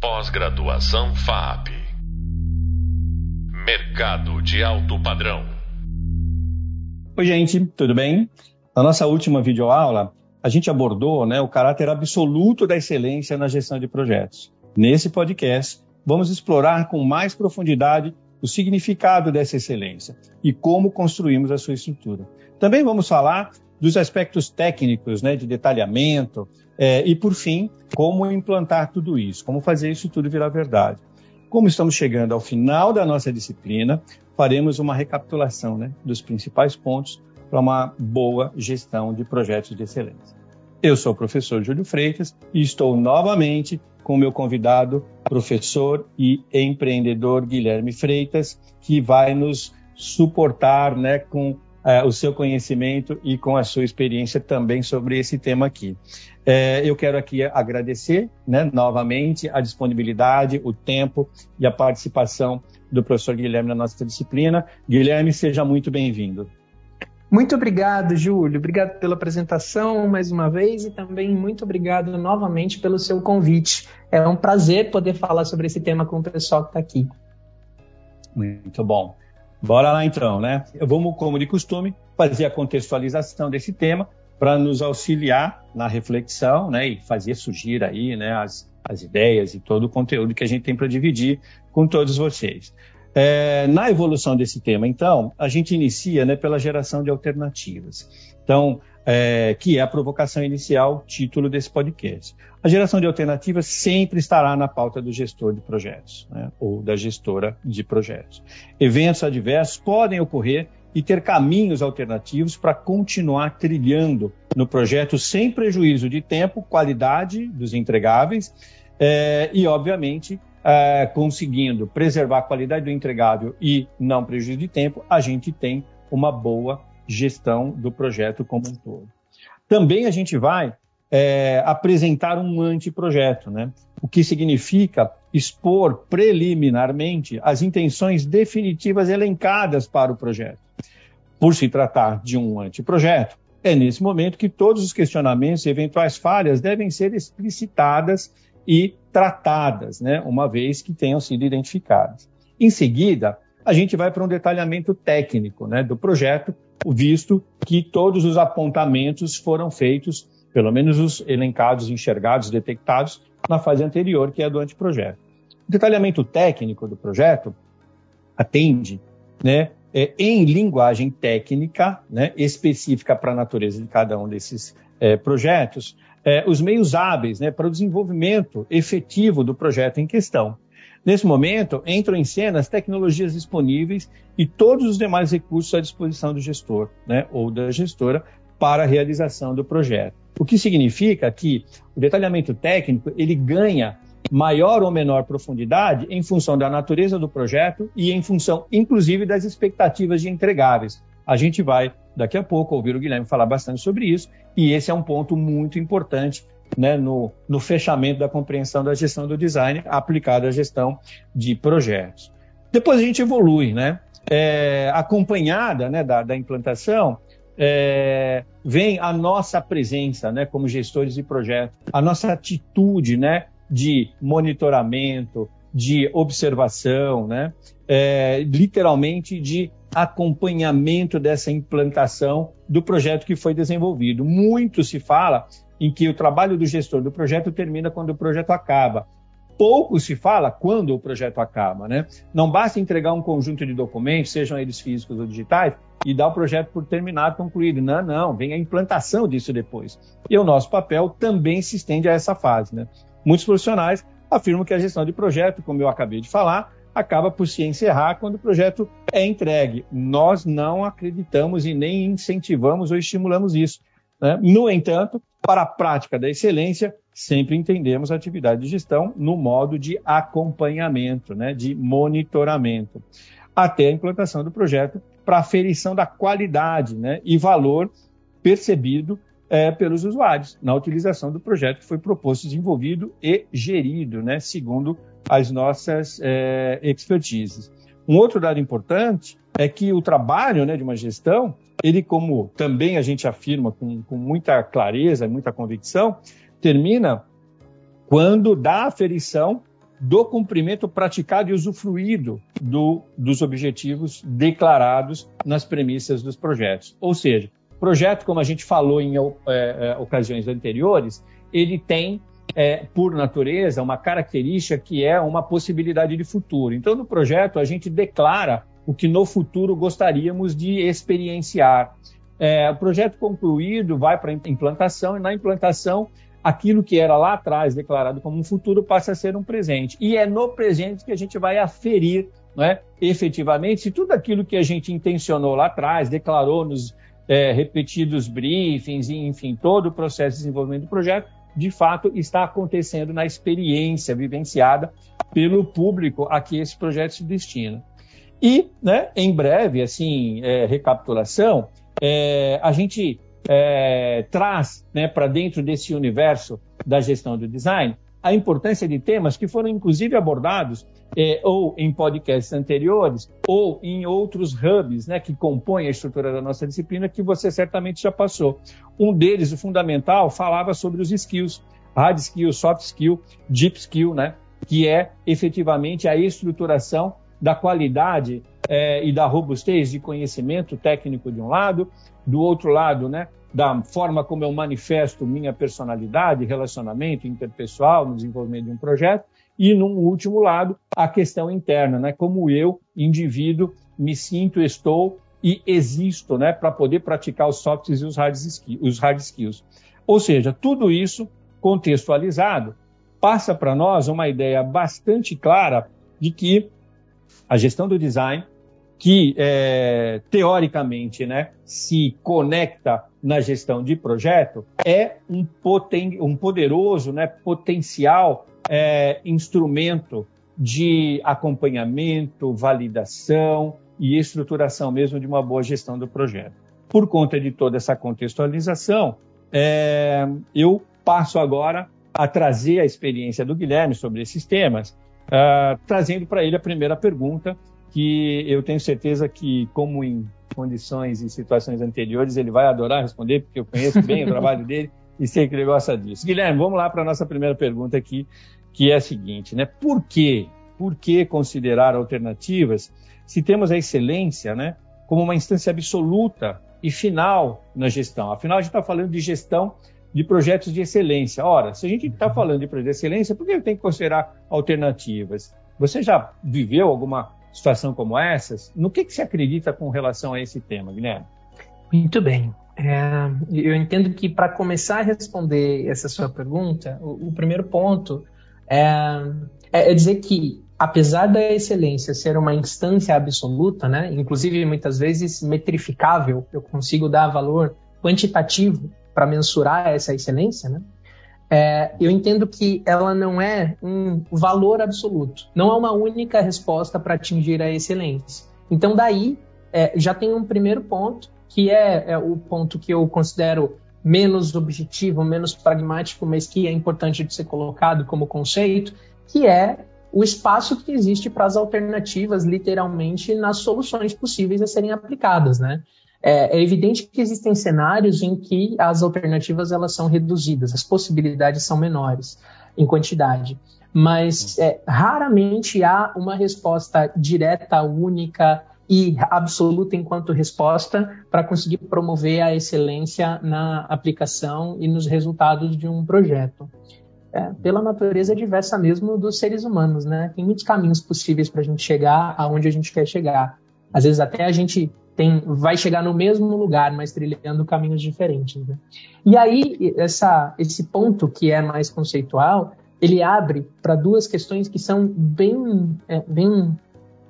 Pós-graduação FAP. Mercado de alto padrão. Oi, gente, tudo bem? Na nossa última videoaula, a gente abordou né, o caráter absoluto da excelência na gestão de projetos. Nesse podcast, vamos explorar com mais profundidade o significado dessa excelência e como construímos a sua estrutura. Também vamos falar dos aspectos técnicos, né, de detalhamento, é, e, por fim, como implantar tudo isso, como fazer isso tudo virar verdade. Como estamos chegando ao final da nossa disciplina, faremos uma recapitulação né, dos principais pontos para uma boa gestão de projetos de excelência. Eu sou o professor Júlio Freitas e estou novamente com o meu convidado, professor e empreendedor Guilherme Freitas, que vai nos suportar né, com é, o seu conhecimento e com a sua experiência também sobre esse tema aqui. É, eu quero aqui agradecer né, novamente a disponibilidade, o tempo e a participação do professor Guilherme na nossa disciplina. Guilherme, seja muito bem-vindo. Muito obrigado, Júlio. Obrigado pela apresentação mais uma vez e também muito obrigado novamente pelo seu convite. É um prazer poder falar sobre esse tema com o pessoal que está aqui. Muito bom. Bora lá então, né? Vamos, como de costume, fazer a contextualização desse tema para nos auxiliar na reflexão, né? E fazer surgir aí, né? As, as ideias e todo o conteúdo que a gente tem para dividir com todos vocês. É, na evolução desse tema, então, a gente inicia né, pela geração de alternativas. Então, é, que é a provocação inicial, título desse podcast. A geração de alternativas sempre estará na pauta do gestor de projetos, né, ou da gestora de projetos. Eventos adversos podem ocorrer e ter caminhos alternativos para continuar trilhando no projeto sem prejuízo de tempo, qualidade dos entregáveis é, e, obviamente, é, conseguindo preservar a qualidade do entregável e não prejuízo de tempo, a gente tem uma boa gestão do projeto como um todo. Também a gente vai é, apresentar um anteprojeto, né? o que significa expor preliminarmente as intenções definitivas elencadas para o projeto. Por se tratar de um anteprojeto, é nesse momento que todos os questionamentos e eventuais falhas devem ser explicitadas e tratadas, né, uma vez que tenham sido identificadas. Em seguida, a gente vai para um detalhamento técnico né, do projeto, visto que todos os apontamentos foram feitos, pelo menos os elencados, enxergados, detectados, na fase anterior, que é do anteprojeto. O detalhamento técnico do projeto atende né, é, em linguagem técnica, né, específica para a natureza de cada um desses é, projetos, é, os meios hábeis né, para o desenvolvimento efetivo do projeto em questão. Nesse momento, entram em cena as tecnologias disponíveis e todos os demais recursos à disposição do gestor né, ou da gestora para a realização do projeto. O que significa que o detalhamento técnico ele ganha maior ou menor profundidade em função da natureza do projeto e em função, inclusive, das expectativas de entregáveis. A gente vai, daqui a pouco, ouvir o Guilherme falar bastante sobre isso, e esse é um ponto muito importante né, no, no, fechamento da compreensão da gestão do design aplicada à gestão de projetos. Depois a gente evolui, né? É, acompanhada né, da, da implantação, é, vem a nossa presença né, como gestores de projetos, a nossa atitude né, de monitoramento, de observação, né, é, literalmente de acompanhamento dessa implantação do projeto que foi desenvolvido. Muito se fala em que o trabalho do gestor do projeto termina quando o projeto acaba. Pouco se fala quando o projeto acaba, né? Não basta entregar um conjunto de documentos, sejam eles físicos ou digitais, e dar o projeto por terminado, concluído. Não, não, vem a implantação disso depois. E o nosso papel também se estende a essa fase, né? Muitos profissionais afirmam que a gestão de projeto, como eu acabei de falar, acaba por se encerrar quando o projeto é entregue. Nós não acreditamos e nem incentivamos ou estimulamos isso. Né? No entanto, para a prática da excelência, sempre entendemos a atividade de gestão no modo de acompanhamento, né? de monitoramento, até a implantação do projeto para aferição da qualidade né? e valor percebido é, pelos usuários na utilização do projeto que foi proposto, desenvolvido e gerido, né? segundo as nossas é, expertises. Um outro dado importante é que o trabalho né, de uma gestão, ele, como também a gente afirma com, com muita clareza, muita convicção, termina quando da aferição do cumprimento praticado e usufruído do, dos objetivos declarados nas premissas dos projetos. Ou seja, projeto, como a gente falou em é, é, ocasiões anteriores, ele tem, é, por natureza, uma característica que é uma possibilidade de futuro. Então, no projeto, a gente declara o que no futuro gostaríamos de experienciar. É, o projeto concluído vai para implantação, e na implantação aquilo que era lá atrás declarado como um futuro passa a ser um presente. E é no presente que a gente vai aferir, não é, efetivamente, se tudo aquilo que a gente intencionou lá atrás, declarou nos é, repetidos briefings, enfim, todo o processo de desenvolvimento do projeto, de fato está acontecendo na experiência vivenciada pelo público a que esse projeto se destina. E, né, em breve, assim, é, recapitulação, é, a gente é, traz né, para dentro desse universo da gestão do design a importância de temas que foram inclusive abordados é, ou em podcasts anteriores ou em outros hubs né, que compõem a estrutura da nossa disciplina que você certamente já passou. Um deles, o fundamental, falava sobre os skills, hard skill, soft skill, deep skill, né, que é efetivamente a estruturação da qualidade é, e da robustez de conhecimento técnico de um lado, do outro lado, né, da forma como eu manifesto minha personalidade, relacionamento interpessoal no desenvolvimento de um projeto, e, num último lado, a questão interna, né? como eu, indivíduo, me sinto, estou e existo né? para poder praticar os soft e os hard, skills, os hard skills. Ou seja, tudo isso contextualizado passa para nós uma ideia bastante clara de que a gestão do design que é, teoricamente né, se conecta na gestão de projeto é um, poten um poderoso né, potencial é, instrumento de acompanhamento, validação e estruturação mesmo de uma boa gestão do projeto. Por conta de toda essa contextualização, é, eu passo agora a trazer a experiência do Guilherme sobre esses temas, uh, trazendo para ele a primeira pergunta, que eu tenho certeza que, como em condições e situações anteriores, ele vai adorar responder, porque eu conheço bem o trabalho dele e sei que ele gosta disso. Guilherme, vamos lá para a nossa primeira pergunta aqui, que é a seguinte, né? Por quê? Por que considerar alternativas se temos a excelência, né, como uma instância absoluta e final na gestão? Afinal, a gente está falando de gestão de projetos de excelência. Ora, se a gente está falando de projetos de excelência, por que tenho que considerar alternativas? Você já viveu alguma situação como essas, no que, que se acredita com relação a esse tema, Guilherme? Muito bem. É, eu entendo que para começar a responder essa sua pergunta, o, o primeiro ponto é, é, dizer que, apesar da excelência ser uma instância absoluta, né, inclusive muitas vezes metrificável, eu consigo dar valor quantitativo para mensurar essa excelência, né, é, eu entendo que ela não é um valor absoluto, não é uma única resposta para atingir a excelência. Então, daí, é, já tem um primeiro ponto, que é, é, o ponto que eu considero menos objetivo, menos pragmático, mas que é importante de ser colocado como conceito, que é o espaço que existe para as alternativas, literalmente, nas soluções possíveis a serem aplicadas, né? É, é, evidente que existem cenários em que as alternativas elas são reduzidas, as possibilidades são menores em quantidade, mas é, raramente há uma resposta direta, única e absoluta enquanto resposta para conseguir promover a excelência na aplicação e nos resultados de um projeto. É, pela natureza diversa mesmo dos seres humanos, né? Tem muitos caminhos possíveis para a gente chegar aonde a gente quer chegar. Às vezes até a gente tem, vai chegar no mesmo lugar, mas trilhando caminhos diferentes. Né? E aí, essa, esse ponto que é mais conceitual, ele abre para duas questões que são bem, é, bem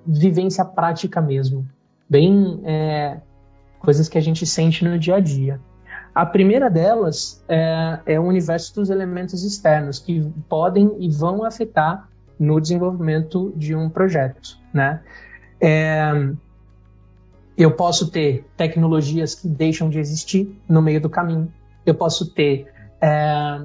vivência prática mesmo, bem é, coisas que a gente sente no dia a dia. A primeira delas é, é, o universo dos elementos externos que podem e vão afetar no desenvolvimento de um projeto, né? É, eu posso ter tecnologias que deixam de existir no meio do caminho. Eu posso ter é,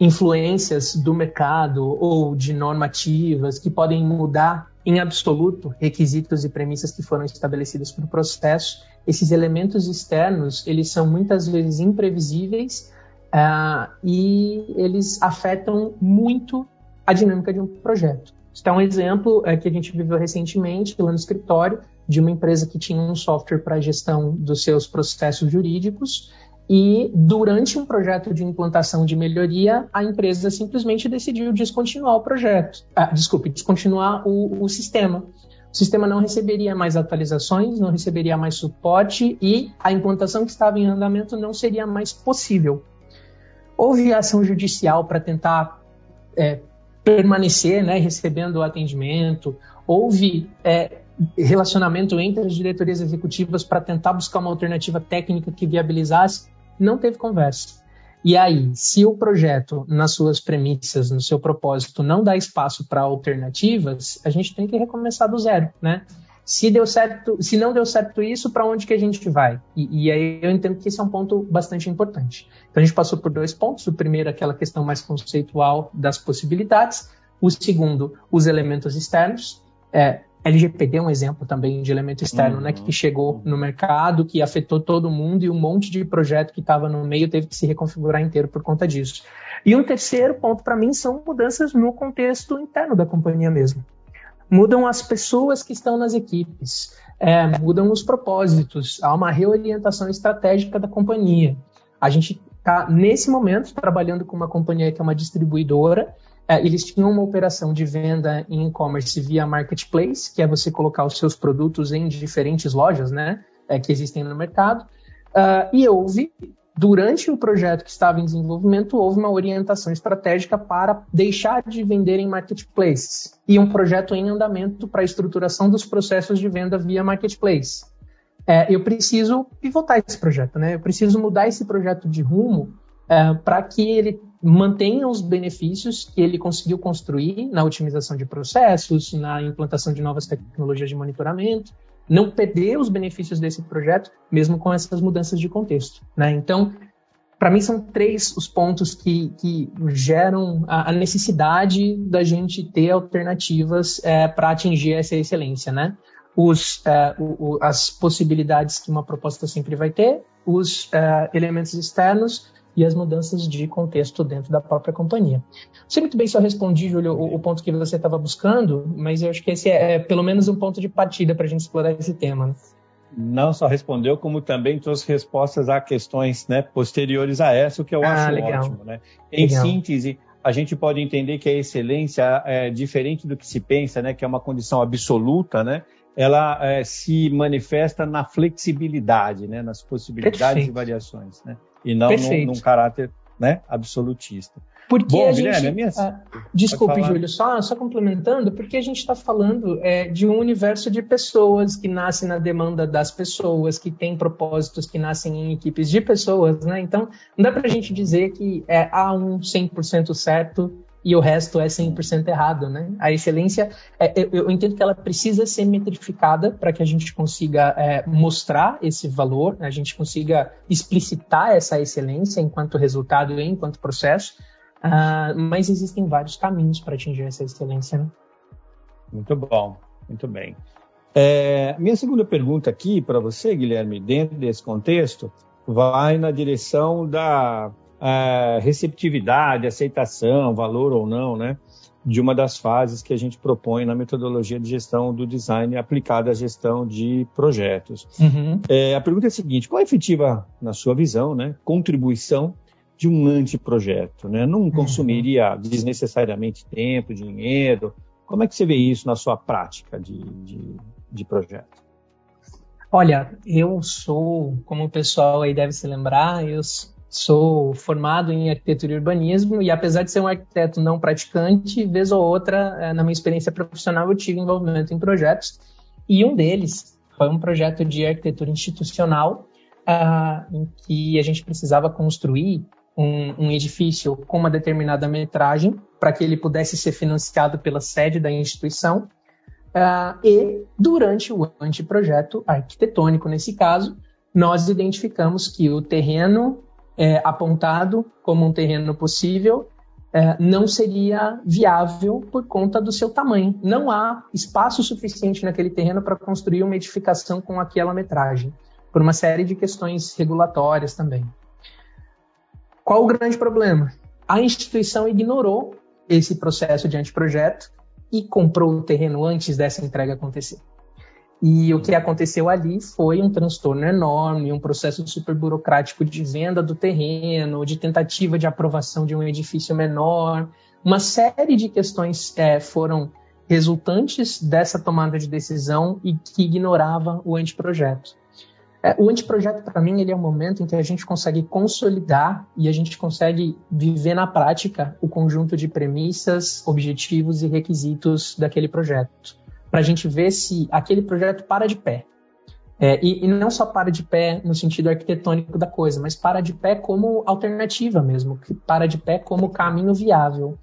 influências do mercado ou de normativas que podem mudar em absoluto requisitos e premissas que foram estabelecidas para o processo. Esses elementos externos, eles são muitas vezes imprevisíveis uh, e eles afetam muito a dinâmica de um projeto. Isso é um exemplo é, que a gente viveu recentemente lá no escritório de uma empresa que tinha um software para gestão dos seus processos jurídicos e durante um projeto de implantação de melhoria, a empresa simplesmente decidiu descontinuar o projeto. Ah, desculpe, descontinuar o, o sistema. O sistema não receberia mais atualizações, não receberia mais suporte e a implantação que estava em andamento não seria mais possível. Houve ação judicial para tentar é, permanecer né, recebendo o atendimento, houve é, relacionamento entre as diretorias executivas para tentar buscar uma alternativa técnica que viabilizasse, não teve conversa. E aí, se o projeto, nas suas premissas, no seu propósito, não dá espaço para alternativas, a gente tem que recomeçar do zero, né? Se deu certo, se não deu certo isso, para onde que a gente vai? E, e, aí eu entendo que esse é um ponto bastante importante. Então a gente passou por dois pontos. O primeiro, aquela questão mais conceitual das possibilidades. O segundo, os elementos externos. É, LGPD é um exemplo também de elemento externo, uhum. né, que chegou no mercado, que afetou todo mundo e um monte de projeto que estava no meio teve que se reconfigurar inteiro por conta disso. E um terceiro ponto para mim são mudanças no contexto interno da companhia mesmo mudam as pessoas que estão nas equipes, é, mudam os propósitos, há uma reorientação estratégica da companhia. A gente está, nesse momento, trabalhando com uma companhia que é uma distribuidora. É, eles tinham uma operação de venda em e-commerce via marketplace, que é você colocar os seus produtos em diferentes lojas né, é, que existem no mercado. Uh, e houve durante o projeto que estava em desenvolvimento, houve uma orientação estratégica para deixar de vender em marketplaces e um projeto em andamento para a estruturação dos processos de venda via marketplace. É, eu preciso pivotar esse projeto, né? Eu preciso mudar esse projeto de rumo é, para que ele mantenha os benefícios que ele conseguiu construir na otimização de processos, na implantação de novas tecnologias de monitoramento, não perder os benefícios desse projeto, mesmo com essas mudanças de contexto. Né? Então, para mim, são três os pontos que, que geram a, a necessidade da gente ter alternativas é, para atingir essa excelência. Né? Os, é, o, o, as possibilidades que uma proposta sempre vai ter, os é, elementos externos e as mudanças de contexto dentro da própria companhia. Não sei muito bem se eu respondi, Júlio, o, o ponto que você estava buscando, mas eu acho que esse é, é pelo menos um ponto de partida para a gente explorar esse tema. Né? Não só respondeu, como também trouxe respostas a questões né, posteriores a essa, o que eu ah, acho legal. ótimo. Né? Em legal. síntese, a gente pode entender que a excelência é diferente do que se pensa, né, que é uma condição absoluta, né? ela é, se manifesta na flexibilidade, né, nas possibilidades Perfeito. e variações. Né? E não num, num, caráter né, absolutista. Porque Bom, a Guilherme, gente. A minha... ah, desculpe, Júlio, só, só complementando, porque a gente está falando é, de um universo de pessoas que nascem na demanda das pessoas, que têm propósitos que nascem em equipes de pessoas, né? Então, não dá para a gente dizer que é, há um 100% certo e o resto é 100% errado, né? A excelência, é, eu, eu, entendo que ela precisa ser metrificada para que a gente consiga é, mostrar esse valor, a gente consiga explicitar essa excelência enquanto resultado e enquanto processo, uh, mas existem vários caminhos para atingir essa excelência, né? Muito bom, muito bem. É, minha segunda pergunta aqui para você, Guilherme, dentro desse contexto, vai na direção da é, receptividade, aceitação, valor ou não, né, de uma das fases que a gente propõe na metodologia de gestão do design aplicada à gestão de projetos. Uhum. É, a pergunta é a seguinte: qual é a efetiva, na sua visão, né, contribuição de um anteprojeto? Né? Não uhum. consumiria desnecessariamente tempo, dinheiro? Como é que você vê isso na sua prática de, de, de projeto? Olha, eu sou, como o pessoal aí deve se lembrar, eu Sou formado em arquitetura e urbanismo e, apesar de ser um arquiteto não praticante, vez ou outra, eh, na minha experiência profissional, eu tive envolvimento em projetos. E um deles foi um projeto de arquitetura institucional, uh, em que a gente precisava construir um, um edifício com uma determinada metragem para que ele pudesse ser financiado pela sede da instituição. Uh, e, durante o anteprojeto arquitetônico, nesse caso, nós identificamos que o terreno é, apontado como um terreno possível é, não seria viável por conta do seu tamanho. Não há espaço suficiente naquele terreno para construir uma edificação com aquela metragem, por uma série de questões regulatórias também. Qual o grande problema? A instituição ignorou esse processo de anteprojeto e comprou o terreno antes dessa entrega acontecer. E o que aconteceu ali foi um transtorno enorme, um processo super burocrático de venda do terreno, de tentativa de aprovação de um edifício menor. Uma série de questões é, foram resultantes dessa tomada de decisão e que ignorava o anteprojeto. É, o anteprojeto, para mim, ele é um momento em que a gente consegue consolidar e a gente consegue viver na prática o conjunto de premissas, objetivos e requisitos daquele projeto para a gente ver se aquele projeto para de pé. É, e, e, não só para de pé no sentido arquitetônico da coisa, mas para de pé como alternativa mesmo, para de pé como caminho viável.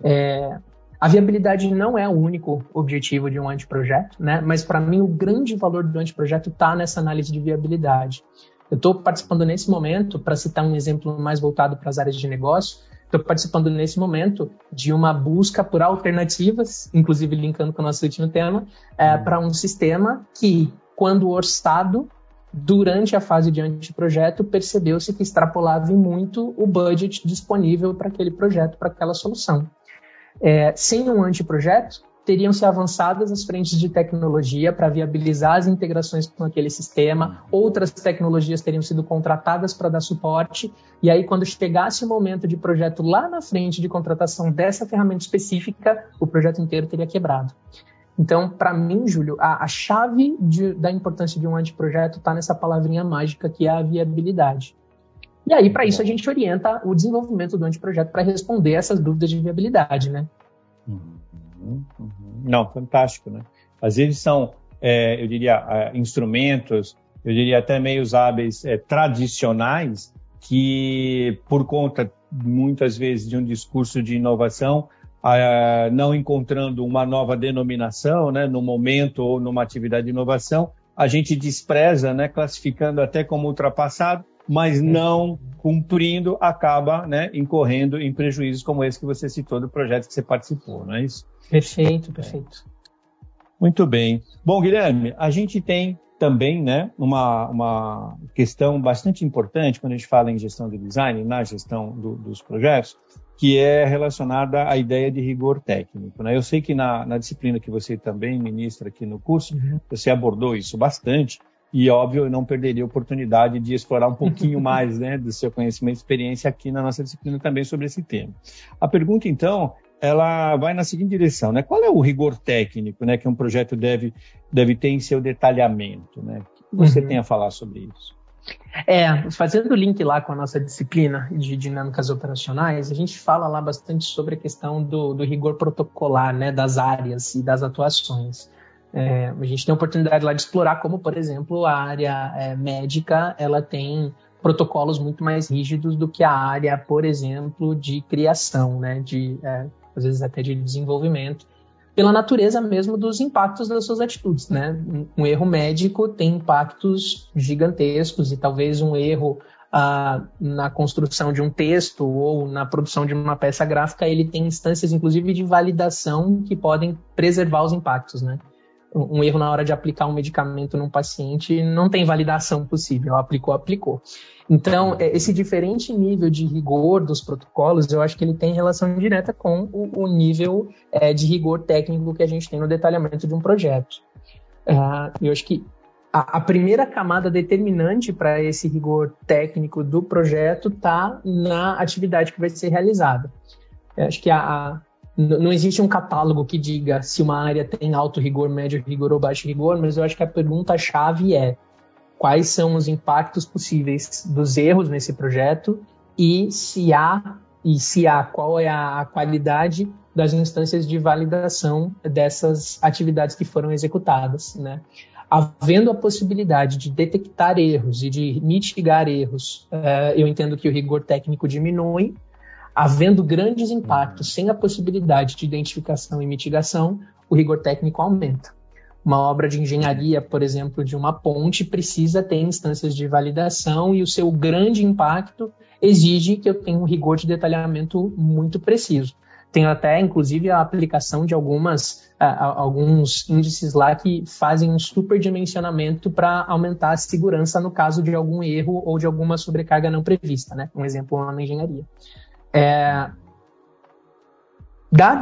É, a viabilidade não é o único objetivo de um anteprojeto, né? mas para mim o grande valor do anteprojeto está nessa análise de viabilidade. Eu estou participando nesse momento, para citar um exemplo mais voltado para as áreas de negócio, Estou participando nesse momento de uma busca por alternativas, inclusive linkando com o nosso último tema, é, uhum. para um sistema que, quando orçado, durante a fase de anteprojeto, percebeu-se que extrapolava muito o budget disponível para aquele projeto, para aquela solução. É, sem um anteprojeto, teriam se avançadas as frentes de tecnologia para viabilizar as integrações com aquele sistema, outras tecnologias teriam sido contratadas para dar suporte, e aí quando chegasse o momento de projeto lá na frente de contratação dessa ferramenta específica, o projeto inteiro teria quebrado. Então, para mim, Júlio, a, a chave de, da importância de um anteprojeto está nessa palavrinha mágica que é a viabilidade. E aí, para isso, a gente orienta o desenvolvimento do anteprojeto para responder essas dúvidas de viabilidade, né? Uhum. Não, fantástico, né? Às vezes são, é, eu diria, é, instrumentos, eu diria até meios hábeis é, tradicionais que, por conta, muitas vezes, de um discurso de inovação, é, não encontrando uma nova denominação, né, no momento ou numa atividade de inovação, a gente despreza, né, classificando até como ultrapassado, mas não cumprindo, acaba né, incorrendo em prejuízos como esse que você citou do projeto que você participou, não é isso? Perfeito, perfeito. Muito bem. Bom, Guilherme, a gente tem também né, uma, uma questão bastante importante quando a gente fala em gestão de design, na gestão do, dos projetos, que é relacionada à ideia de rigor técnico. Né? Eu sei que na, na disciplina que você também ministra aqui no curso, uhum. você abordou isso bastante, e óbvio, eu não perderia a oportunidade de explorar um pouquinho mais né, do seu conhecimento e experiência aqui na nossa disciplina também sobre esse tema. A pergunta, então, ela vai na seguinte direção, né? Qual é o rigor técnico, né, que um projeto deve deve ter em seu detalhamento, né? O que você uhum. tem a falar sobre isso? É, fazendo o link lá com a nossa disciplina de dinâmicas operacionais, a gente fala lá bastante sobre a questão do, do rigor protocolar, né, das áreas e das atuações. É, a gente tem a oportunidade lá de explorar como, por exemplo, a área é, médica, ela tem protocolos muito mais rígidos do que a área, por exemplo, de criação, né, de é, às vezes até de desenvolvimento, pela natureza mesmo dos impactos das suas atitudes, né? Um erro médico tem impactos gigantescos e talvez um erro ah, na construção de um texto ou na produção de uma peça gráfica ele tem instâncias, inclusive, de validação que podem preservar os impactos, né? Um erro na hora de aplicar um medicamento num paciente não tem validação possível. Aplicou, aplicou. Então, é, esse diferente nível de rigor dos protocolos, eu acho que ele tem relação direta com o, o nível é, de rigor técnico que a gente tem no detalhamento de um projeto. Uh, eu acho que a, a primeira camada determinante para esse rigor técnico do projeto está na atividade que vai ser realizada. Eu acho que a, a não existe um catálogo que diga se uma área tem alto rigor, médio rigor ou baixo rigor, mas eu acho que a pergunta-chave é quais são os impactos possíveis dos erros nesse projeto e se há e se há qual é a qualidade das instâncias de validação dessas atividades que foram executadas, né? Havendo a possibilidade de detectar erros e de mitigar erros, eh, eu entendo que o rigor técnico diminui, Havendo grandes impactos sem a possibilidade de identificação e mitigação, o rigor técnico aumenta. Uma obra de engenharia, por exemplo, de uma ponte, precisa ter instâncias de validação e o seu grande impacto exige que eu tenha um rigor de detalhamento muito preciso. Tem até, inclusive, a aplicação de algumas, alguns índices lá que fazem um superdimensionamento para aumentar a segurança no caso de algum erro ou de alguma sobrecarga não prevista, né? Um exemplo na engenharia. É,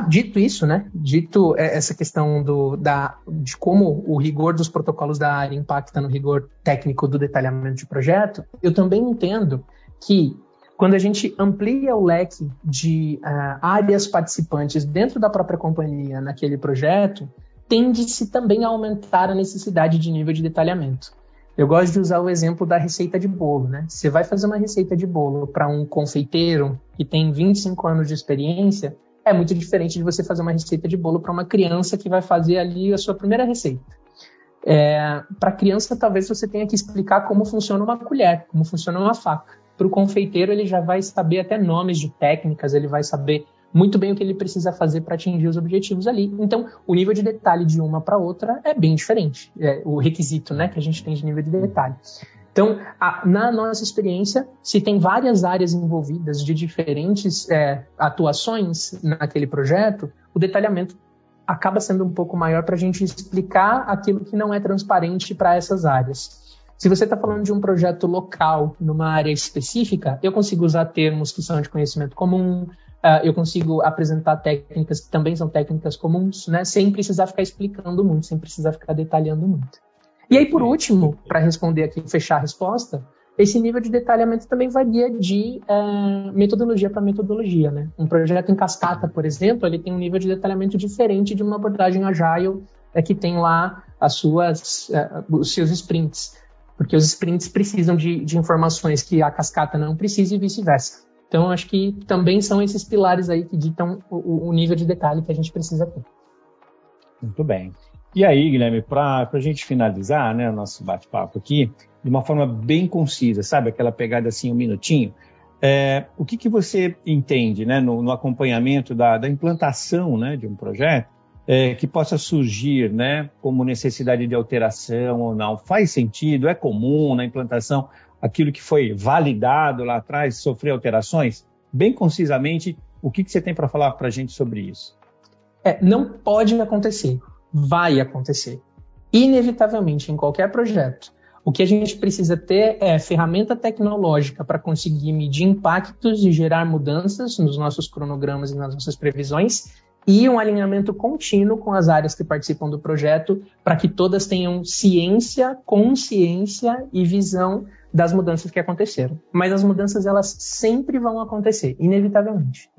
dito isso, né, dito essa questão do, da, de como o rigor dos protocolos da área impacta no rigor técnico do detalhamento de projeto, eu também entendo que quando a gente amplia o leque de uh, áreas participantes dentro da própria companhia naquele projeto, tende-se também a aumentar a necessidade de nível de detalhamento. Eu gosto de usar o exemplo da receita de bolo, né? Você vai fazer uma receita de bolo para um confeiteiro que tem 25 anos de experiência, é muito diferente de você fazer uma receita de bolo para uma criança que vai fazer ali a sua primeira receita. É, para criança, talvez você tenha que explicar como funciona uma colher, como funciona uma faca. Para o confeiteiro, ele já vai saber até nomes de técnicas, ele vai saber muito bem o que ele precisa fazer para atingir os objetivos ali. Então, o nível de detalhe de uma para outra é bem diferente. É o requisito né, que a gente tem de nível de detalhe. Então, a, na nossa experiência, se tem várias áreas envolvidas de diferentes é, atuações naquele projeto, o detalhamento acaba sendo um pouco maior para a gente explicar aquilo que não é transparente para essas áreas. Se você está falando de um projeto local, numa área específica, eu consigo usar termos que são de conhecimento comum, uh, eu consigo apresentar técnicas que também são técnicas comuns, né, sem precisar ficar explicando muito, sem precisar ficar detalhando muito. E aí, por último, para responder aqui, fechar a resposta, esse nível de detalhamento também varia de uh, metodologia para metodologia. Né? Um projeto em cascata, por exemplo, ele tem um nível de detalhamento diferente de uma abordagem agile é, que tem lá as suas, uh, os seus sprints. Porque os sprints precisam de, de informações que a cascata não precisa e vice-versa. Então, acho que também são esses pilares aí que ditam o, o nível de detalhe que a gente precisa ter. Muito bem. E aí, Guilherme, para a gente finalizar né, o nosso bate-papo aqui, de uma forma bem concisa, sabe? Aquela pegada assim, um minutinho. É, o que, que você entende né, no, no acompanhamento da, da, implantação né, de um projeto é, que possa surgir né, como necessidade de alteração ou não? Faz sentido? É comum na implantação aquilo que foi validado lá atrás sofrer alterações? Bem concisamente, o que, que você tem para falar para a gente sobre isso? É, não pode acontecer vai acontecer. Inevitavelmente, em qualquer projeto. O que a gente precisa ter é ferramenta tecnológica para conseguir medir impactos e gerar mudanças nos nossos cronogramas e nas nossas previsões, e um alinhamento contínuo com as áreas que participam do projeto, para que todas tenham ciência, consciência e visão das mudanças que aconteceram. Mas as mudanças elas sempre vão acontecer, inevitavelmente.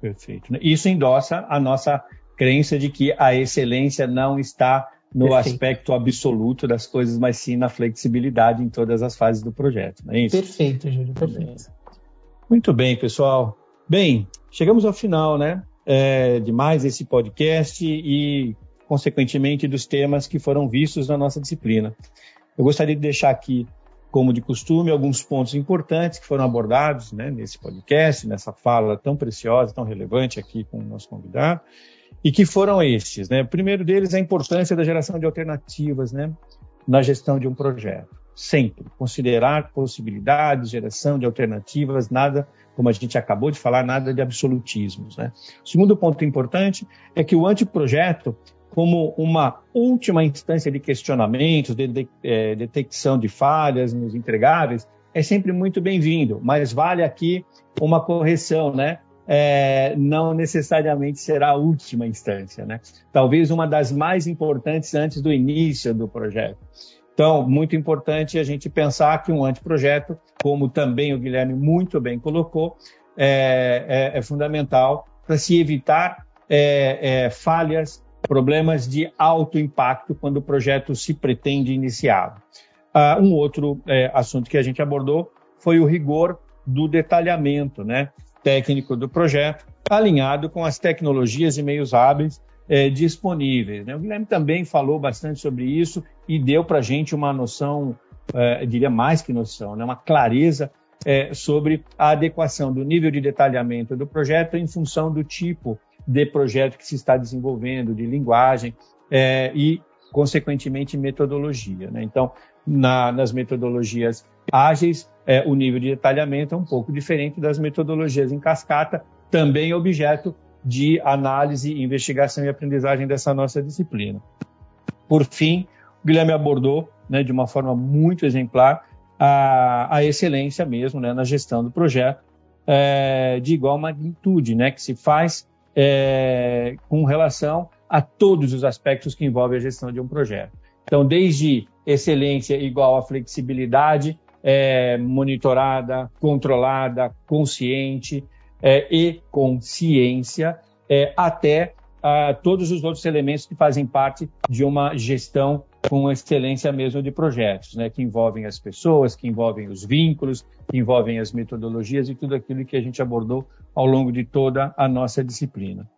Perfeito. Isso endossa a nossa crença de que a excelência não está no Perfeito. aspecto absoluto das coisas, mas sim na flexibilidade em todas as fases do projeto. Não é isso? Perfeito, Júlio, perfeito. Muito bem, pessoal. Bem, chegamos ao final, né, é, de mais esse podcast e, consequentemente, dos temas que foram vistos na nossa disciplina. Eu gostaria de deixar aqui, como de costume, alguns pontos importantes que foram abordados né, nesse podcast, nessa fala tão preciosa, tão relevante aqui com o nosso convidado. E que foram estes, né? O primeiro deles é a importância da geração de alternativas, né? Na gestão de um projeto. Sempre considerar possibilidades, geração de alternativas, nada, como a gente acabou de falar, nada de absolutismos, né? O segundo ponto importante é que o anteprojeto, como uma última instância de questionamentos, de, de, é, detecção de falhas nos entregáveis, é sempre muito bem-vindo, mas vale aqui uma correção, né? é, não necessariamente será a última instância, né? Talvez uma das mais importantes antes do início do projeto. Então, muito importante a gente pensar que um anteprojeto, como também o Guilherme muito bem colocou, é, é, é fundamental para se evitar é, é, falhas, problemas de alto impacto quando o projeto se pretende iniciar. Ah, um outro é, assunto que a gente abordou foi o rigor do detalhamento, né? técnico do projeto, alinhado com as tecnologias e meios hábeis é, disponíveis. Né? O Guilherme também falou bastante sobre isso e deu para a gente uma noção, é, diria mais que noção, né? uma clareza é, sobre a adequação do nível de detalhamento do projeto em função do tipo de projeto que se está desenvolvendo, de linguagem é, e, consequentemente, metodologia. Né? Então, na, nas metodologias ágeis, é, o nível de detalhamento é um pouco diferente das metodologias em cascata, também objeto de análise, investigação e aprendizagem dessa nossa disciplina. Por fim, o Guilherme abordou, né, de uma forma muito exemplar, a, a excelência mesmo né, na gestão do projeto, é, de igual magnitude, né, que se faz é, com relação a todos os aspectos que envolvem a gestão de um projeto. Então, desde excelência igual a flexibilidade, é, monitorada, controlada, consciente é, e consciência, é, até a todos os outros elementos que fazem parte de uma gestão com excelência mesmo de projetos, né, que envolvem as pessoas, que envolvem os vínculos, que envolvem as metodologias e tudo aquilo que a gente abordou ao longo de toda a nossa disciplina.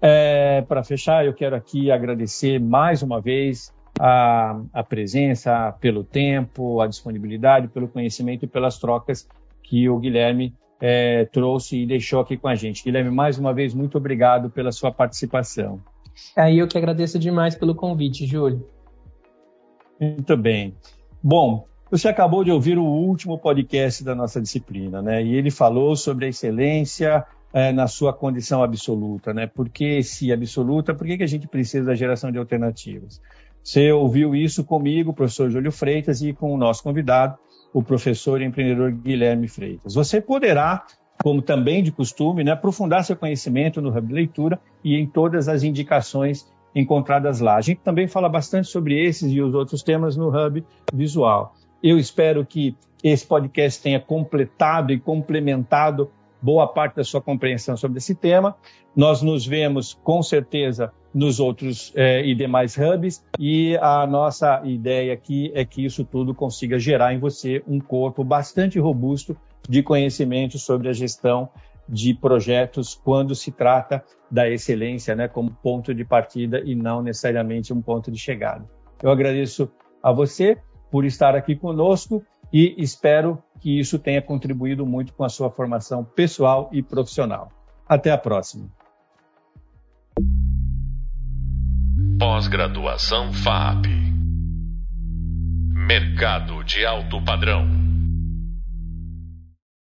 É, Para fechar, eu quero aqui agradecer mais uma vez a, a presença, pelo tempo, a disponibilidade, pelo conhecimento e pelas trocas que o Guilherme é, trouxe e deixou aqui com a gente. Guilherme, mais uma vez, muito obrigado pela sua participação. É, eu que agradeço demais pelo convite, Júlio. Muito bem. Bom, você acabou de ouvir o último podcast da nossa disciplina, né? E ele falou sobre a excelência é, na sua condição absoluta, né? Por que se absoluta? Por que, que a gente precisa da geração de alternativas? Você ouviu isso comigo, professor Júlio Freitas, e com o nosso convidado, o professor e empreendedor Guilherme Freitas. Você poderá, como também de costume, né, aprofundar seu conhecimento no Hub Leitura e em todas as indicações encontradas lá. A gente também fala bastante sobre esses e os outros temas no Hub Visual. Eu espero que esse podcast tenha completado e complementado boa parte da sua compreensão sobre esse tema. Nós nos vemos com certeza nos outros eh, e demais hubs e a nossa ideia aqui é que isso tudo consiga gerar em você um corpo bastante robusto de conhecimento sobre a gestão de projetos quando se trata da excelência, né, como ponto de partida e não necessariamente um ponto de chegada. Eu agradeço a você por estar aqui conosco e espero que isso tenha contribuído muito com a sua formação pessoal e profissional. Até a próxima. Pós-graduação FAP. Mercado de alto padrão.